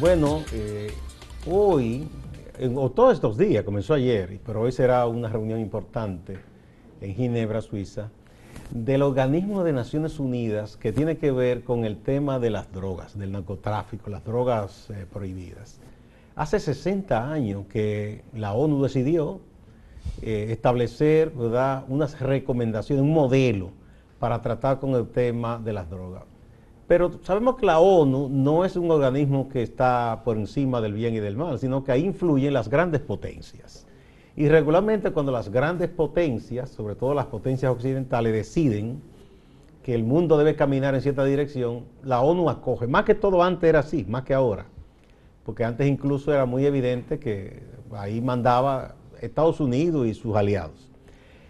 Bueno, eh, hoy, o todos estos días, comenzó ayer, pero hoy será una reunión importante en Ginebra, Suiza, del organismo de Naciones Unidas que tiene que ver con el tema de las drogas, del narcotráfico, las drogas eh, prohibidas. Hace 60 años que la ONU decidió eh, establecer unas recomendaciones, un modelo para tratar con el tema de las drogas. Pero sabemos que la ONU no es un organismo que está por encima del bien y del mal, sino que ahí influyen las grandes potencias. Y regularmente cuando las grandes potencias, sobre todo las potencias occidentales, deciden que el mundo debe caminar en cierta dirección, la ONU acoge. Más que todo antes era así, más que ahora. Porque antes incluso era muy evidente que ahí mandaba Estados Unidos y sus aliados.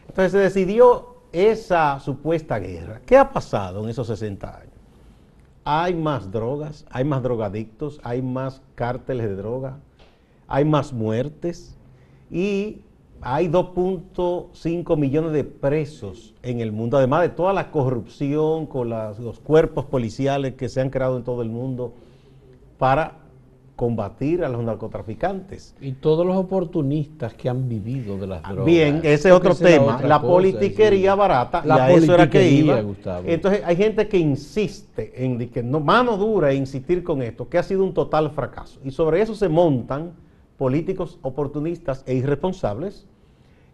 Entonces se decidió esa supuesta guerra. ¿Qué ha pasado en esos 60 años? Hay más drogas, hay más drogadictos, hay más cárteles de droga, hay más muertes y hay 2.5 millones de presos en el mundo, además de toda la corrupción con los cuerpos policiales que se han creado en todo el mundo para combatir a los narcotraficantes. Y todos los oportunistas que han vivido de las drogas. Bien, ese es otro tema. La politiquería barata, la eso era que iba. Entonces hay gente que insiste en que no, mano dura e insistir con esto, que ha sido un total fracaso. Y sobre eso se montan políticos oportunistas e irresponsables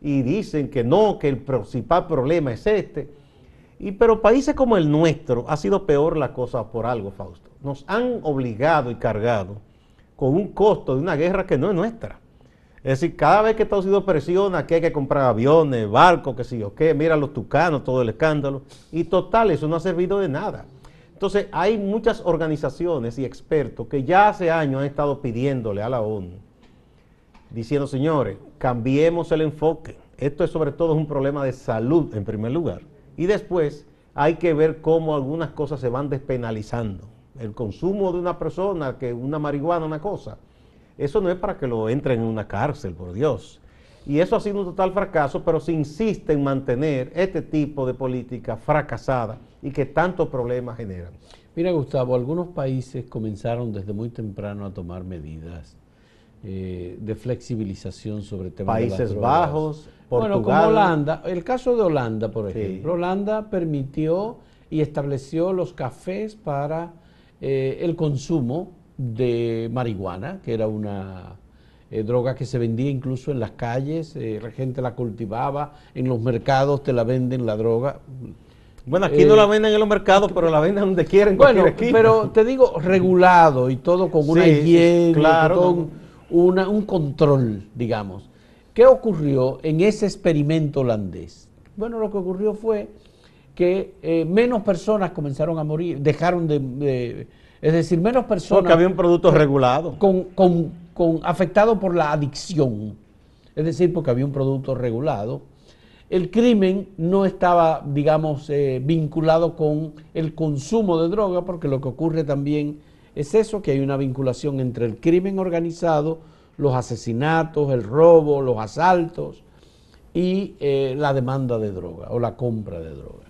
y dicen que no, que el principal problema es este. Y, pero países como el nuestro ha sido peor la cosa por algo, Fausto. Nos han obligado y cargado con un costo de una guerra que no es nuestra. Es decir, cada vez que Estados Unidos presiona que hay que comprar aviones, barcos, que sí o qué, mira los tucanos, todo el escándalo. Y total, eso no ha servido de nada. Entonces, hay muchas organizaciones y expertos que ya hace años han estado pidiéndole a la ONU, diciendo, señores, cambiemos el enfoque. Esto es sobre todo un problema de salud en primer lugar. Y después hay que ver cómo algunas cosas se van despenalizando el consumo de una persona, que una marihuana, una cosa, eso no es para que lo entren en una cárcel, por Dios. Y eso ha sido un total fracaso, pero se insiste en mantener este tipo de política fracasada y que tantos problemas generan. Mira, Gustavo, algunos países comenzaron desde muy temprano a tomar medidas eh, de flexibilización sobre temas Países Bajos, Portugal. Bueno, como Holanda, el caso de Holanda, por ejemplo, Holanda permitió y estableció los cafés para eh, el consumo de marihuana, que era una eh, droga que se vendía incluso en las calles, eh, la gente la cultivaba, en los mercados te la venden la droga. Bueno, aquí no la venden en los mercados, pero la venden donde quieren. Bueno, pero te digo, regulado y todo con una higiene, claro, un control, digamos. ¿Qué ocurrió en ese experimento holandés? Bueno, lo que ocurrió fue que eh, menos personas comenzaron a morir, dejaron de, es decir, menos personas... Porque había un producto regulado. Con, con, afectado por la adicción, es decir, porque había un producto regulado. El crimen no estaba, digamos, eh, vinculado con el consumo de droga, porque lo que ocurre también es eso, que hay una vinculación entre el crimen organizado, los asesinatos, el robo, los asaltos y eh, la demanda de droga o la compra de droga.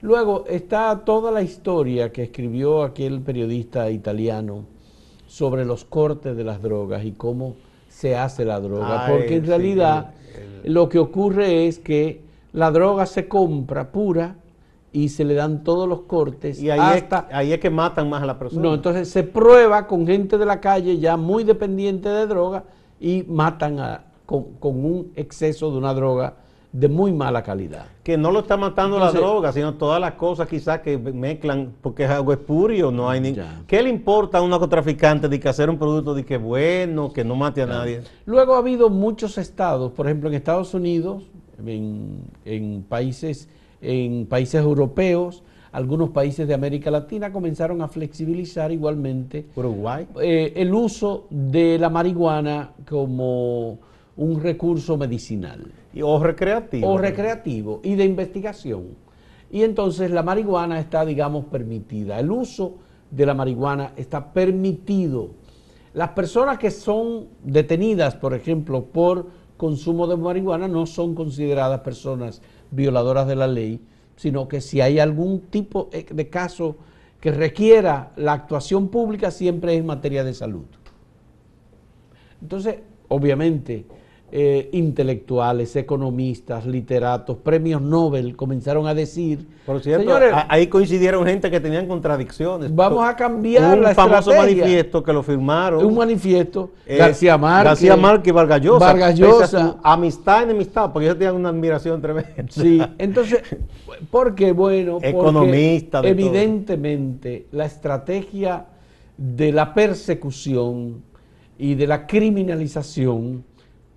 Luego está toda la historia que escribió aquel periodista italiano sobre los cortes de las drogas y cómo se hace la droga, porque en realidad lo que ocurre es que la droga se compra pura y se le dan todos los cortes. Y ahí, es, ahí es que matan más a la persona. No, entonces se prueba con gente de la calle ya muy dependiente de droga y matan a, con, con un exceso de una droga de muy mala calidad. Que no lo está matando la droga, sino todas las cosas quizás que mezclan, porque es algo espurio, no hay ni... ¿Qué le importa a un narcotraficante de que hacer un producto de que bueno, que no mate a nadie? Luego ha habido muchos estados, por ejemplo en Estados Unidos, en, países, en países europeos, algunos países de América Latina comenzaron a flexibilizar igualmente Uruguay. Eh, el uso de la marihuana como un recurso medicinal. o recreativo. O recreativo y de investigación. Y entonces la marihuana está, digamos, permitida. El uso de la marihuana está permitido. Las personas que son detenidas, por ejemplo, por consumo de marihuana no son consideradas personas violadoras de la ley, sino que si hay algún tipo de caso que requiera la actuación pública, siempre es en materia de salud. Entonces, obviamente, eh, intelectuales, economistas, literatos, premios Nobel comenzaron a decir, Por cierto, señores, ahí coincidieron gente que tenían contradicciones. vamos a cambiar un la famoso estrategia. manifiesto que lo firmaron. un manifiesto, eh, García Márquez, García Márquez y Vargas Llosa. Vargas Llosa. Amistad, enemistad, porque ellos tenían una admiración tremenda. Sí, entonces, ¿por qué? Bueno, porque Economista todo. evidentemente la estrategia de la persecución y de la criminalización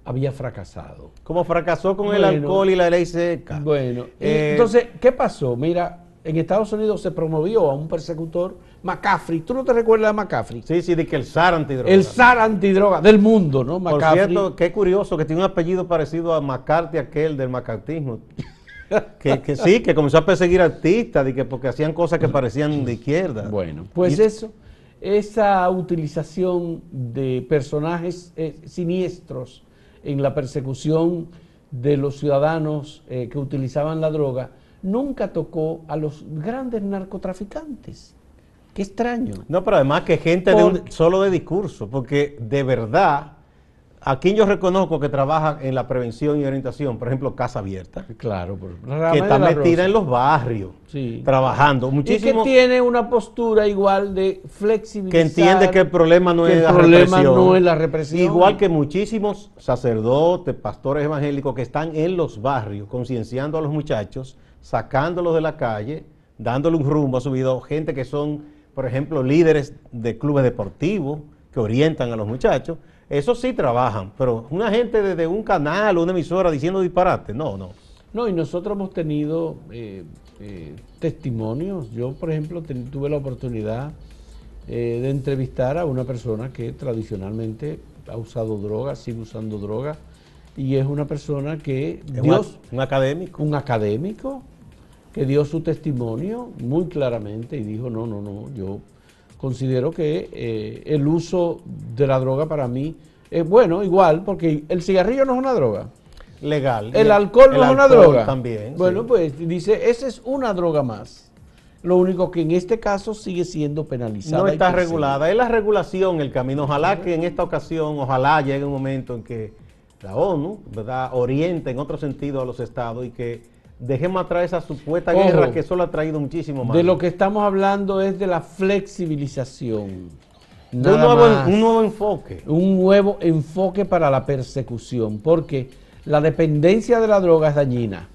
había fracasado. Como fracasó con el alcohol y la ley seca. Bueno, Eh, entonces, ¿qué pasó? Mira, en Estados Unidos se promovió a un persecutor, McCaffrey. ¿Tú no te recuerdas de McCaffrey? Sí, sí, de que el zar antidroga. El zar antidroga del mundo, ¿no? Por McCaffrey. cierto, qué curioso que tiene un apellido parecido a McCarthy, aquel del macartismo. que, que sí, que comenzó a perseguir artistas de que porque hacían cosas que parecían de izquierda. Bueno, pues Y- eso, esa utilización de personajes eh, siniestros en la persecución de los ciudadanos eh, que utilizaban la droga, nunca tocó a los grandes narcotraficantes. Qué extraño. No, pero además que gente de un- solo de discurso, porque de verdad, a quien yo reconozco que trabaja en la prevención y orientación, por ejemplo, Casa Abierta, Claro, que está metida en los barrios, Sí. trabajando. Y que Muchísimo tiene una postura igual de flexibilidad. que entiende que el problema no que es el la problema represión. no es la represión. Igual que muchísimos sacerdotes, pastores evangélicos que están en los barrios concienciando a los muchachos, sacándolos de la calle, dándole un rumbo a su vida. Gente que son, por ejemplo, líderes de clubes deportivos que orientan a los muchachos. Eso sí trabajan, pero una gente desde un canal o una emisora diciendo disparate, no, no. No, y nosotros hemos tenido eh, eh, testimonios. Yo, por ejemplo, ten- tuve la oportunidad eh, de entrevistar a una persona que tradicionalmente ha usado droga, sigue usando droga, y es una persona que Es Dios, un, un académico. un académico, que dio su testimonio muy claramente y dijo, no, no, no, yo considero que eh, el uso de la droga para mí es bueno, igual, porque el cigarrillo no es una droga. Legal. El alcohol no es una droga. También. Bueno, sí. pues dice, esa es una droga más. Lo único que en este caso sigue siendo penalizada. No está regulada. Es la regulación el camino. Ojalá que en esta ocasión, ojalá llegue un momento en que la ONU, ¿verdad?, oriente en otro sentido a los estados y que dejemos atrás esa supuesta Ojo. guerra que solo ha traído muchísimo más. De lo que estamos hablando es de la flexibilización. Un, nuevo, más. un nuevo enfoque. un nuevo enfoque para la persecución, porque la dependencia de la droga es dañina,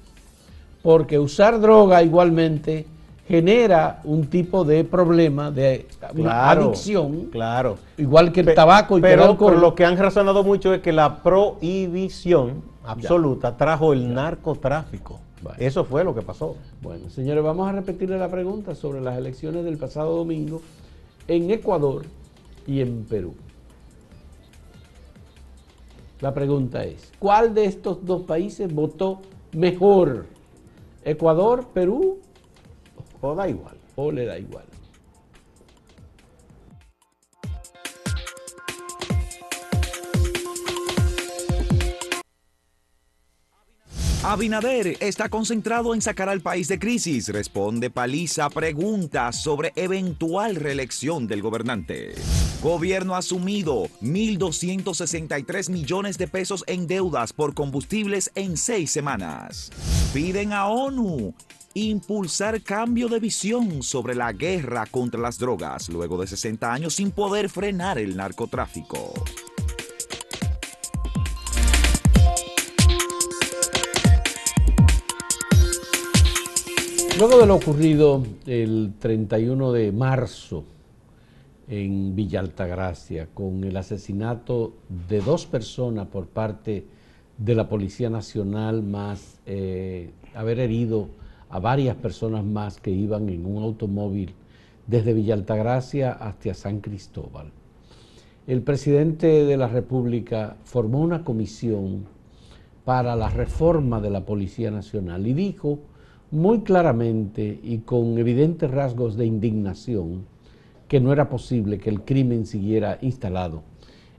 porque usar droga igualmente genera un tipo de problema de una Claro, adicción, Claro. igual que el Pe- tabaco y que el pero, alcohol. pero lo que han razonado mucho es que la prohibición absoluta trajo el narcotráfico. Bueno. Eso fue lo que pasó. Bueno, señores, vamos a repetirle la pregunta sobre las elecciones del pasado domingo en Ecuador y en Perú. La pregunta es, ¿cuál de estos dos países votó mejor? ¿Ecuador, Perú O da igual. o le da igual? Abinader está concentrado en sacar al país de crisis. Responde paliza preguntas sobre eventual reelección del gobernante. Gobierno asumido 1.263 millones de pesos en deudas por combustibles en seis semanas. Piden a ONU impulsar cambio de visión sobre la guerra contra las drogas luego de 60 años sin poder frenar el narcotráfico. Luego de lo ocurrido el 31 de marzo en Villa Altagracia, con el asesinato de dos personas por parte de la Policía Nacional, más eh, haber herido a varias personas más que iban en un automóvil desde Villa Altagracia hasta San Cristóbal. El presidente de la República formó una comisión para la reforma de la Policía Nacional y dijo muy claramente y con evidentes rasgos de indignación que no era posible que el crimen siguiera instalado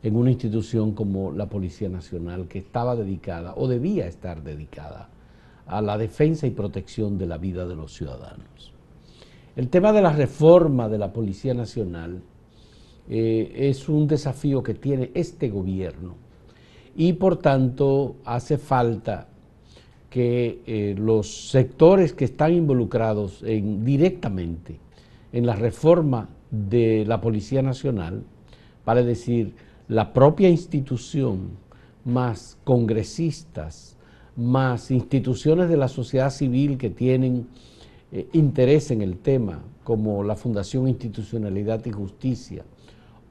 en una institución como la Policía Nacional que estaba dedicada o debía estar dedicada a la defensa y protección de la vida de los ciudadanos. El tema de la reforma de la Policía Nacional eh, es un desafío que tiene este gobierno y por tanto hace falta que eh, los sectores que están involucrados en, directamente en la reforma de la Policía Nacional, vale decir, la propia institución, más congresistas, más instituciones de la sociedad civil que tienen eh, interés en el tema, como la Fundación Institucionalidad y Justicia,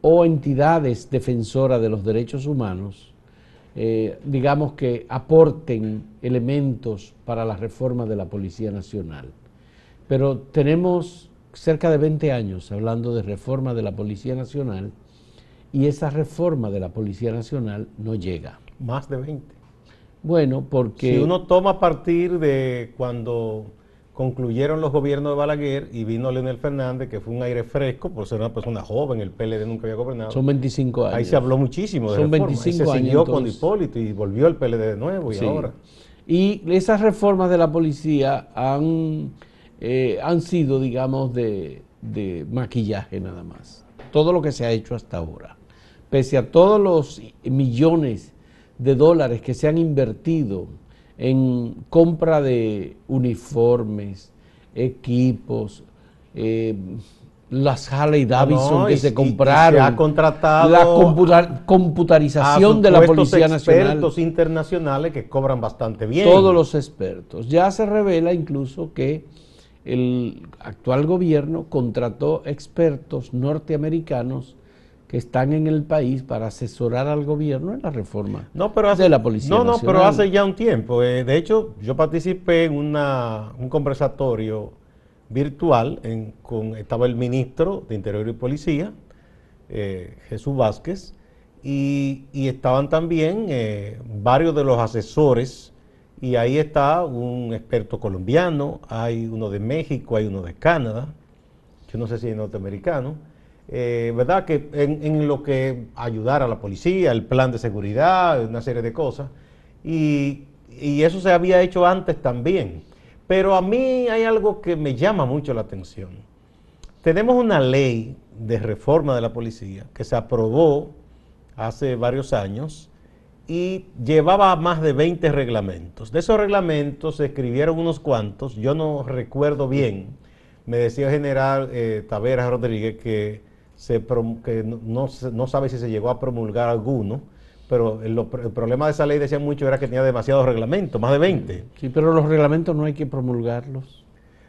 o entidades defensoras de los derechos humanos, eh, digamos que aporten elementos para la reforma de la Policía Nacional. Pero tenemos cerca de 20 años hablando de reforma de la Policía Nacional y esa reforma de la Policía Nacional no llega. Más de 20. Bueno, porque... Si uno toma a partir de cuando concluyeron los gobiernos de Balaguer y vino Leonel Fernández, que fue un aire fresco, por ser una persona joven, el PLD nunca había gobernado. Son 25 años. Ahí se habló muchísimo de Son reforma. 25 Ahí se siguió años, con. Hipólito y volvió el PLD de nuevo y Sí. ahora. Y esas reformas de la policía han, eh, han sido, digamos, de, de maquillaje nada más. Todo lo que se ha hecho hasta ahora. Pese a todos los millones de dólares que se han invertido en compra de uniformes, equipos, eh, las Harley Davidson No, que y- se compraron, se ha contratado la computa- computarización a de la Policía Nacional. expertos internacionales que cobran bastante bien. Todos los expertos. Ya se revela incluso que el actual gobierno contrató expertos norteamericanos que están en el país para asesorar al gobierno en la reforma No, pero hace, de la Policía No, no, Nacional. pero hace ya un tiempo. Eh, de hecho, yo participé en una, un conversatorio virtual en- con estaba el ministro de Interior y Policía, eh, Jesús Vázquez, y, y estaban también eh, varios de los asesores, y ahí está un experto colombiano, hay uno de México, hay uno de Canadá, yo no sé si es norteamericano, eh, ¿verdad? Que en, lo que ayudar a la policía, el plan de seguridad, una serie de cosas. Y, y eso se había hecho antes también. Pero a mí hay algo que me llama mucho la atención. Tenemos una ley de reforma de la policía que se aprobó hace varios años y llevaba más de 20 reglamentos. De esos reglamentos se escribieron unos cuantos, yo no recuerdo bien, me decía el general eh, Taveras Rodríguez que, se que no, no no sabe si se llegó a promulgar alguno, pero el, lo- el problema de esa ley decía mucho era que tenía demasiados reglamentos, más de 20. Sí, pero los reglamentos no hay que promulgarlos.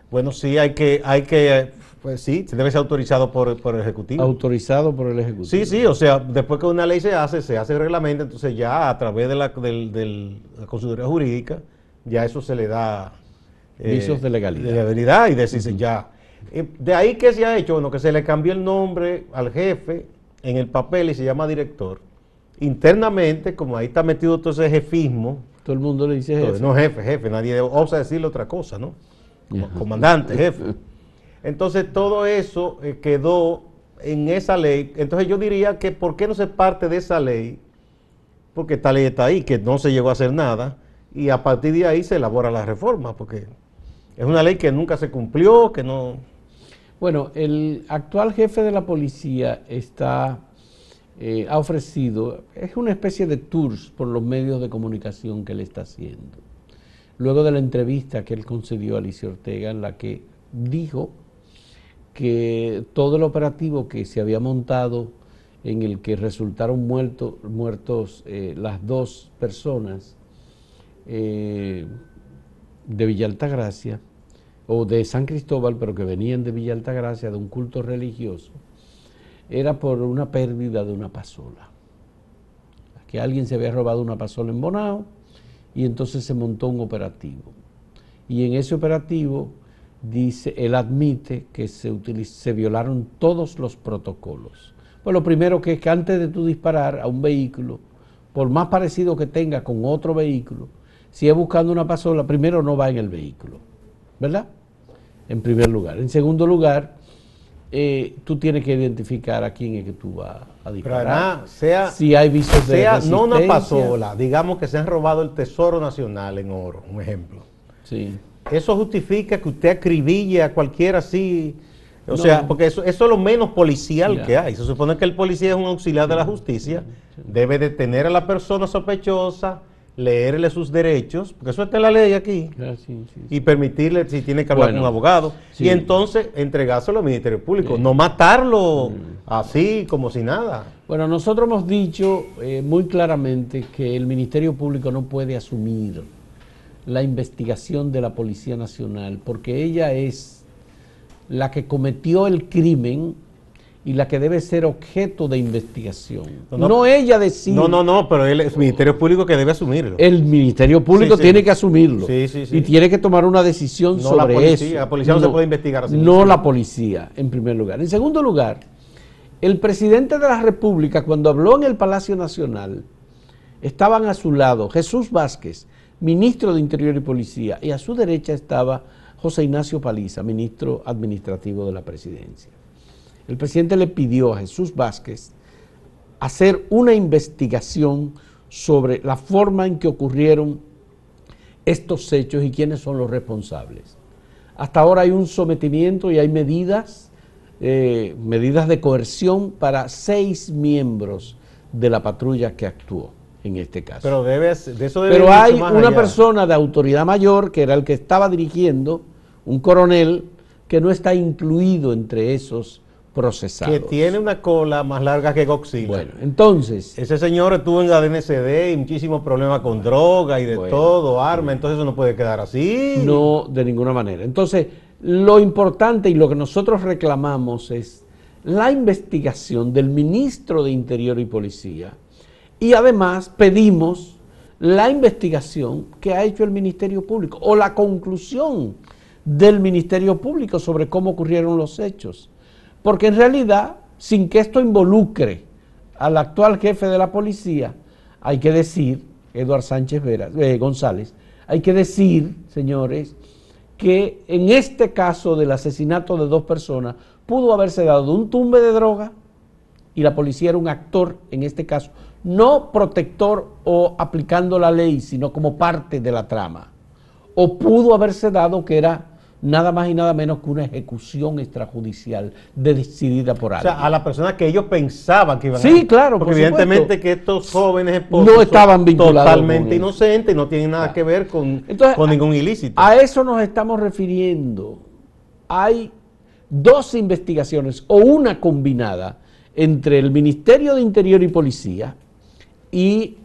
Bueno, sí, hay que, hay que, eh, pues sí, se debe ser autorizado por, por el Ejecutivo. Autorizado por el Ejecutivo. Sí, sí, o sea, después que una ley se hace, se hace el reglamento, entonces ya a través de la, del, del- la consultoría jurídica, ya eso se le da... Visos de legalidad. De legalidad y decirse ya. Eh, de ahí que se ha hecho, bueno, que se le cambió el nombre al jefe en el papel y se llama director. Internamente, como ahí está metido todo ese jefismo, Todo el mundo le dice entonces, jefe. no jefe, jefe, nadie osa decirle otra cosa, ¿no? Como comandante, jefe. Entonces todo eso eh, quedó en esa ley. Entonces yo diría que ¿por qué no se parte de esa ley? Porque esta ley está ahí, que no se llegó a hacer nada, y a partir de ahí se elabora la reforma, porque es una ley que nunca se cumplió, que no... Bueno, el actual jefe de la policía está, eh, ha ofrecido, es una especie de tours por los medios de comunicación que él está haciendo. Luego de la entrevista que él concedió a Alicia Ortega, en la que dijo que todo el operativo que se había montado, en el que resultaron muerto- muertos eh, las dos personas eh, de Villa Altagracia, o de San Cristóbal, pero que venían de Villa Altagracia, de un culto religioso, era por una pérdida de una pasola. Que alguien se había robado una pasola en Bonao y entonces se montó un operativo. Y en ese operativo, dice, él admite que se, se violaron todos los protocolos. Pues lo primero que es que antes de tú disparar a un vehículo, por más parecido que tenga con otro vehículo, si es buscando una pasola, primero no va en el vehículo, ¿verdad? En primer lugar. En segundo lugar, eh, tú tienes que identificar a quién es que tú vas a Pero disparar. además, sea, si hay visos de sea no una pasola, digamos que se han robado el Tesoro Nacional en oro, un ejemplo. Sí. Eso justifica que usted acribille a cualquiera así O sea, porque eso, eso, es lo menos policial que hay. Se supone que el policía es un auxiliar de la justicia, debe detener a la persona sospechosa, leerle sus derechos, porque eso está en la ley aquí, ah, y permitirle, si tiene que hablar con un abogado, y entonces entregárselo al Ministerio Público, no matarlo mm. así como si nada. Bueno, nosotros hemos dicho eh, muy claramente que el Ministerio Público no puede asumir la investigación de la Policía Nacional, porque ella es la que cometió el crimen y la que debe ser objeto de investigación. No, ella decide. No, no, no, pero el Ministerio Público que debe asumirlo. El Ministerio Público tiene que asumirlo. y tiene que tomar una decisión sobre la eso. La policía no, se puede investigar así. No la policía, en primer lugar. En segundo lugar, el presidente de la República, cuando habló en el Palacio Nacional, estaban a su lado Jesús Vázquez, ministro de Interior y Policía, y a su derecha estaba José Ignacio Paliza, ministro administrativo de la presidencia el presidente le pidió a Jesús Vázquez hacer una investigación sobre la forma en que ocurrieron estos hechos y quiénes son los responsables. Hasta ahora hay un sometimiento y hay medidas, eh, medidas de coerción para seis miembros de la patrulla que actuó en este caso. Pero, de eso Pero hay una persona de autoridad mayor, que era el que estaba dirigiendo, un coronel, que no está incluido entre esos que tiene una cola más larga que Godzilla. Bueno, entonces. Ese señor estuvo en la DNCD y muchísimos problemas con droga y de todo, arma, entonces eso no puede quedar así. No, de ninguna manera. Entonces, lo importante y lo que nosotros reclamamos es la investigación del ministro de Interior y Policía y además pedimos la investigación que ha hecho el Ministerio Público o la conclusión del Ministerio Público sobre cómo ocurrieron los hechos. Porque en realidad, sin que esto involucre al actual jefe de la policía, hay que decir, Eduardo Sánchez eh, González, hay que decir, señores, que en este caso del asesinato de dos personas pudo haberse dado un tumbe de droga y la policía era un actor, en este caso, no protector o aplicando la ley, sino como parte de la trama. O pudo haberse dado que era nada más y nada menos que una ejecución extrajudicial decidida por alguien. O sea, a la persona que ellos pensaban que iban sí, a... Sí, claro, porque evidentemente que estos jóvenes no estaban vinculados totalmente inocentes y no tienen nada que ver con, con ningún ilícito. A eso nos estamos refiriendo. Hay dos investigaciones o una combinada entre el Ministerio de Interior y Policía y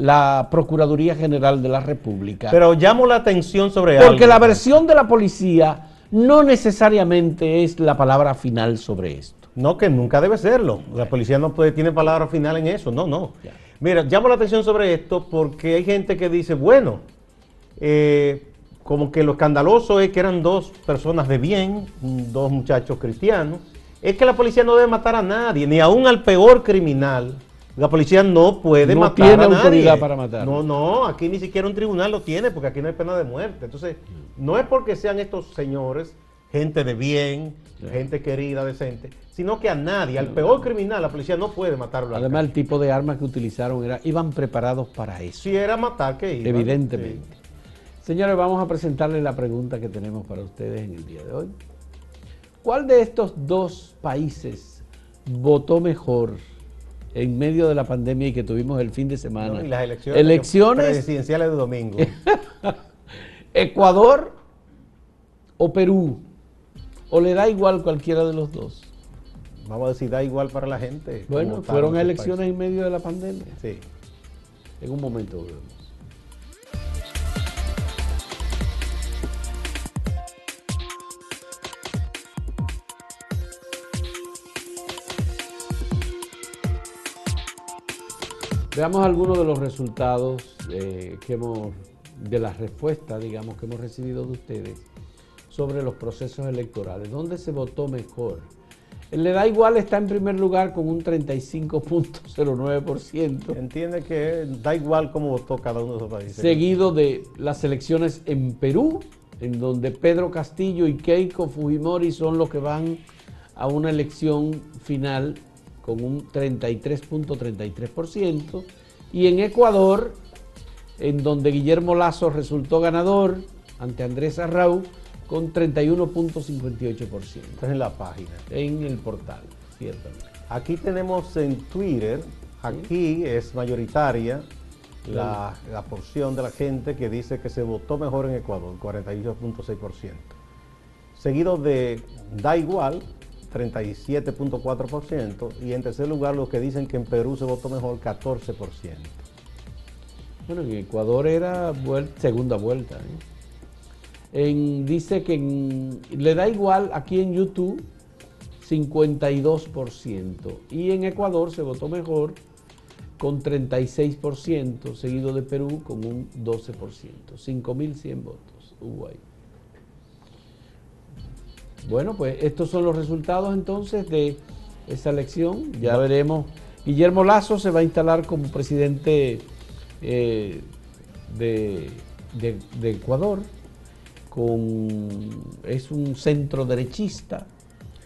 la Procuraduría General de la República. Pero llamo la atención sobre algo. Porque la versión de la policía no necesariamente es la palabra final sobre esto. No, que nunca debe serlo. La policía no puede, tiene palabra final en eso. No, no. Mira, llamo la atención sobre esto porque hay gente que dice, bueno, eh, como que lo escandaloso es que eran dos personas de bien, dos muchachos cristianos. Es que la policía no debe matar a nadie, ni aún al peor criminal la policía no puede no matar tiene autoridad para matar. No, no, aquí ni siquiera un tribunal lo tiene porque aquí no hay pena de muerte. Entonces, no es porque sean estos señores gente de bien, gente querida, decente, sino que a nadie, al peor criminal, la policía no puede matarlo. Además, el tipo de armas que utilizaron era, iban preparados para eso. Si era matar, que iban. Evidentemente. Señores, vamos a presentarles la pregunta que tenemos para ustedes en el día de hoy. ¿Cuál de estos dos países votó mejor en medio de la pandemia y que tuvimos el fin de semana. y las elecciones, presidenciales de domingo. Ecuador o Perú. ¿O le da igual cualquiera de los dos? Vamos a decir, da igual para la gente. Bueno, fueron elecciones en medio de la pandemia. Sí. En un momento volvemos. Veamos algunos de los resultados eh, que hemos, de las respuestas, digamos, que hemos recibido de ustedes sobre los procesos electorales. ¿Dónde se votó mejor? El Le da igual está en primer lugar con un 35.09%. Entiende que da igual cómo votó cada uno de esos países. Seguido de las elecciones en Perú, en donde Pedro Castillo y Keiko Fujimori son los que van a una elección final con un 33.33%, y en Ecuador, en donde Guillermo Lazo resultó ganador ante Andrés Arrau con 31.58%. Esto es en la página. En el portal, ciertamente. Aquí tenemos en Twitter, aquí es mayoritaria la, la, porción de la gente que dice que se votó mejor en Ecuador, 48.6%. Seguido de da igual, 37.4%. Y en tercer lugar, los que dicen que en Perú se votó mejor, 14%. Bueno, en Ecuador era segunda vuelta. ¿eh? En, dice que le da igual aquí en YouTube 52% y en Ecuador se votó mejor con 36%, seguido de Perú con un 12%, 5.100 votos hubo. Bueno, pues estos son los resultados entonces de esa elección. Ya veremos. Guillermo Lazo se va a instalar como presidente eh, de, de Ecuador con, es un centro derechista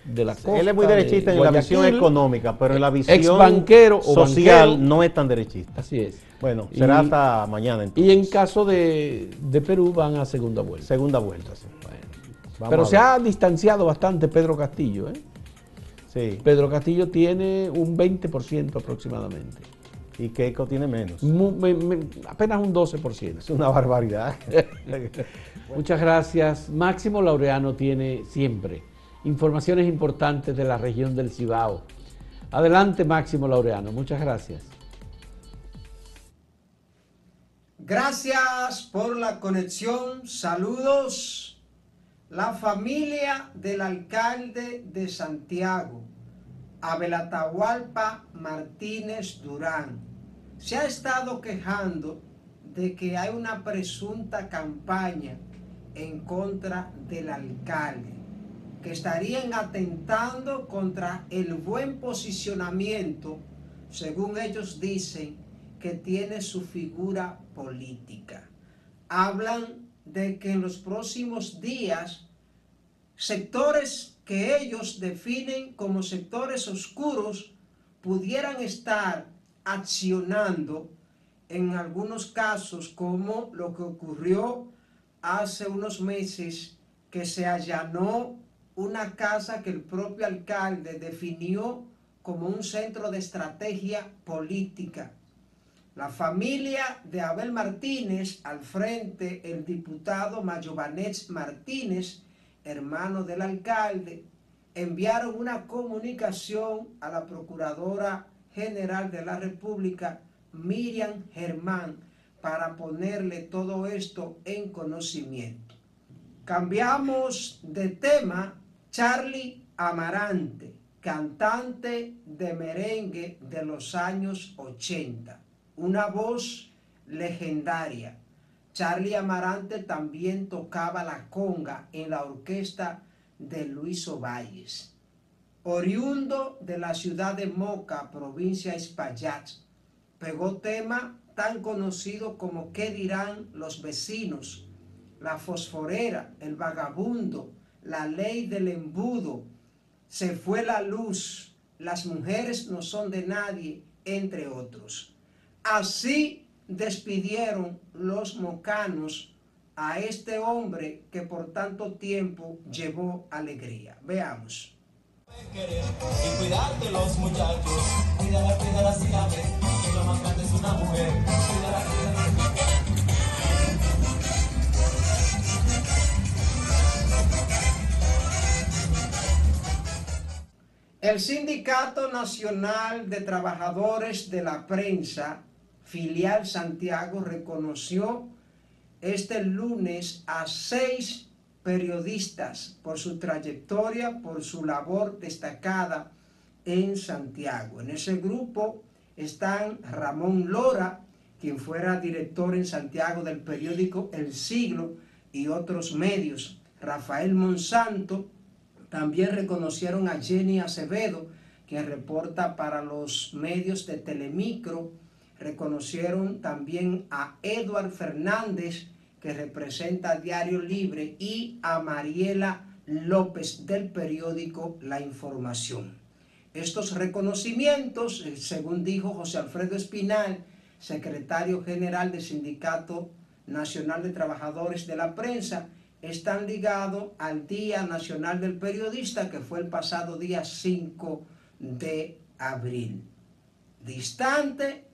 de la costa. Él es muy derechista en la visión económica, pero en la visión ex banquero social no es tan derechista. Así es. Bueno, será hasta mañana entonces. Y en caso de, Perú van a segunda vuelta. Segunda vuelta, sí. Pero se ha distanciado bastante Pedro Castillo, ¿eh? Sí. Pedro Castillo tiene un 20% aproximadamente. Y Keiko tiene menos. apenas un 12%. Es una barbaridad. Muchas gracias. Máximo Laureano tiene siempre informaciones importantes de la región del Cibao. Adelante, Máximo Laureano. Muchas gracias. Gracias por la conexión. Saludos. La familia del alcalde de Santiago, Abel Atahualpa Martínez Durán, se ha estado quejando de que hay una presunta campaña en contra del alcalde, que estarían atentando contra el buen posicionamiento, según ellos dicen, que tiene su figura política. Hablan de que en los próximos días sectores que ellos definen como sectores oscuros pudieran estar accionando en algunos casos como lo que ocurrió hace unos meses que se allanó una casa que el propio alcalde definió como un centro de estrategia política. La familia de Abel Martínez, al frente el diputado Mayovanet Martínez, hermano del alcalde, enviaron una comunicación a la Procuradora General de la República, Miriam Germán, para ponerle todo esto en conocimiento. Cambiamos de tema, Charlie Amarante, cantante de merengue de los años 80, una voz legendaria. Charlie Amarante también tocaba la conga en la orquesta de Luis Ovalles. Oriundo de la ciudad de Moca, provincia Espaillat, pegó tema tan conocido como ¿Qué dirán los vecinos? La fosforera, el vagabundo, la ley del embudo, se fue la luz, las mujeres no son de nadie, entre otros. Así despidieron los mocanos a este hombre que por tanto tiempo llevó alegría. Veamos. Y cuidar de los muchachos, cuidar, cuidar las llaves, que lo más grande es una mujer. El Sindicato Nacional de Trabajadores de la Prensa, filial Santiago, reconoció este lunes a seis periodistas por su trayectoria, por su labor destacada en Santiago. En ese grupo están Ramón Lora, quien fuera director en Santiago del periódico El Siglo y otros medios. Rafael Monsanto, también reconocieron a Jenny Acevedo, quien reporta para los medios de Telemicro. Reconocieron también a Eduard Fernández, que representa Diario Libre, y a Mariela López del periódico La Información. Estos reconocimientos, eh, según dijo José Alfredo Espinal, secretario general del Sindicato Nacional de Trabajadores de la Prensa, están ligados al Día Nacional del Periodista, que fue el pasado día 5 de abril. Distante,